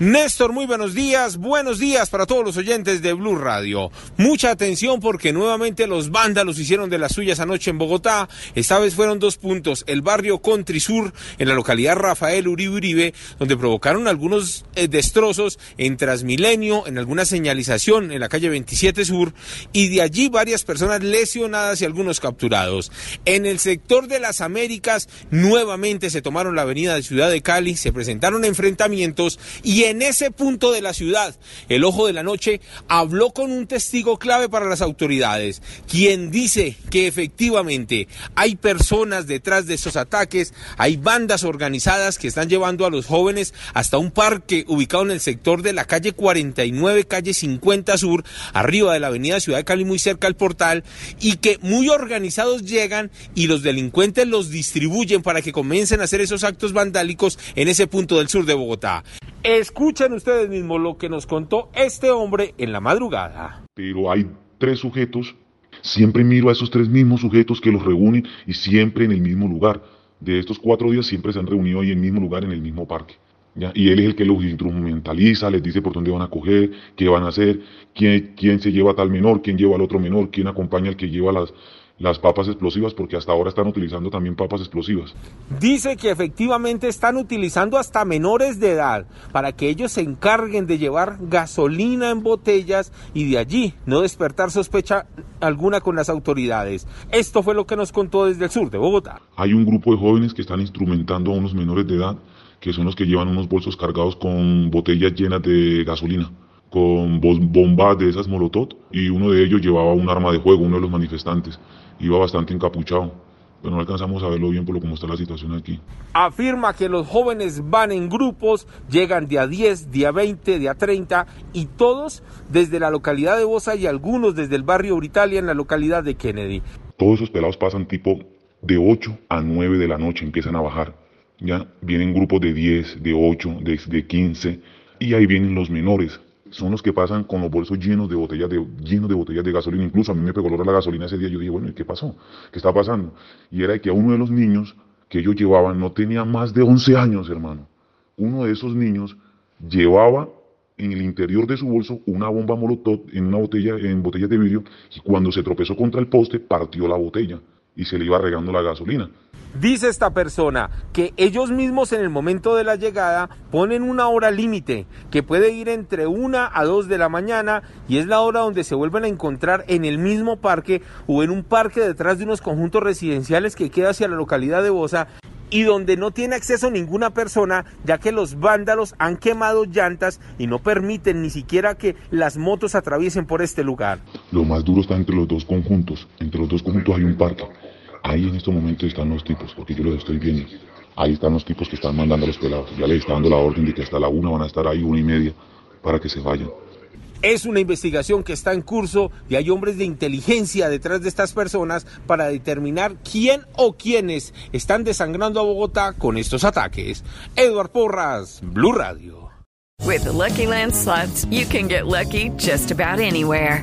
Néstor, muy buenos días. Buenos días para todos los oyentes de Blue Radio. Mucha atención porque nuevamente los vándalos hicieron de las suyas anoche en Bogotá. Esta vez fueron dos puntos. El barrio Country Sur, en la localidad Rafael Uribe Uribe, donde provocaron algunos eh, destrozos en Transmilenio, en alguna señalización en la calle 27 Sur, y de allí varias personas lesionadas y algunos capturados. En el sector de las Américas, nuevamente se tomaron la avenida de Ciudad de Cali, se presentaron enfrentamientos y en ese punto de la ciudad, el ojo de la noche habló con un testigo clave para las autoridades, quien dice que efectivamente hay personas detrás de esos ataques, hay bandas organizadas que están llevando a los jóvenes hasta un parque ubicado en el sector de la calle 49, calle 50 Sur, arriba de la avenida Ciudad de Cali, muy cerca al portal, y que muy organizados llegan y los delincuentes los distribuyen para que comiencen a hacer esos actos vandálicos en ese punto del sur de Bogotá. Escuchen ustedes mismos lo que nos contó este hombre en la madrugada. Pero hay tres sujetos, siempre miro a esos tres mismos sujetos que los reúnen y siempre en el mismo lugar. De estos cuatro días siempre se han reunido ahí en el mismo lugar, en el mismo parque. Y él es el que los instrumentaliza, les dice por dónde van a coger, qué van a hacer, quién, quién se lleva a tal menor, quién lleva al otro menor, quién acompaña al que lleva las, las papas explosivas, porque hasta ahora están utilizando también papas explosivas. Dice que efectivamente están utilizando hasta menores de edad para que ellos se encarguen de llevar gasolina en botellas y de allí no despertar sospecha alguna con las autoridades. Esto fue lo que nos contó desde el sur de Bogotá. Hay un grupo de jóvenes que están instrumentando a unos menores de edad, que son los que llevan unos bolsos cargados con botellas llenas de gasolina con bombas de esas molotov y uno de ellos llevaba un arma de fuego, uno de los manifestantes iba bastante encapuchado, pero no alcanzamos a verlo bien por lo como está la situación aquí. Afirma que los jóvenes van en grupos, llegan de a 10, de a 20, de a 30 y todos desde la localidad de Bosa y algunos desde el barrio Britalia en la localidad de Kennedy. Todos esos pelados pasan tipo de 8 a 9 de la noche, empiezan a bajar. Ya vienen grupos de 10, de 8, de, de 15 y ahí vienen los menores son los que pasan con los bolsos llenos de botellas de, llenos de botellas de gasolina. Incluso a mí me pegó la gasolina ese día. Yo dije, bueno, ¿y qué pasó? ¿Qué está pasando? Y era que a uno de los niños que ellos llevaban no tenía más de 11 años, hermano. Uno de esos niños llevaba en el interior de su bolso una bomba molotov en una botella, en botellas de vidrio, y cuando se tropezó contra el poste, partió la botella y se le iba regando la gasolina. Dice esta persona que ellos mismos en el momento de la llegada ponen una hora límite que puede ir entre una a dos de la mañana y es la hora donde se vuelven a encontrar en el mismo parque o en un parque detrás de unos conjuntos residenciales que queda hacia la localidad de Bosa y donde no tiene acceso ninguna persona, ya que los vándalos han quemado llantas y no permiten ni siquiera que las motos atraviesen por este lugar. Lo más duro está entre los dos conjuntos. Entre los dos conjuntos hay un parque. Ahí en estos momentos están los tipos, porque yo los estoy viendo. Ahí están los tipos que están mandando a los pelados. Ya les está dando la orden de que hasta la una van a estar ahí, una y media, para que se vayan. Es una investigación que está en curso y hay hombres de inteligencia detrás de estas personas para determinar quién o quiénes están desangrando a Bogotá con estos ataques. Eduard Porras, Blue Radio. With the Lucky Land slots, you can get lucky just about anywhere.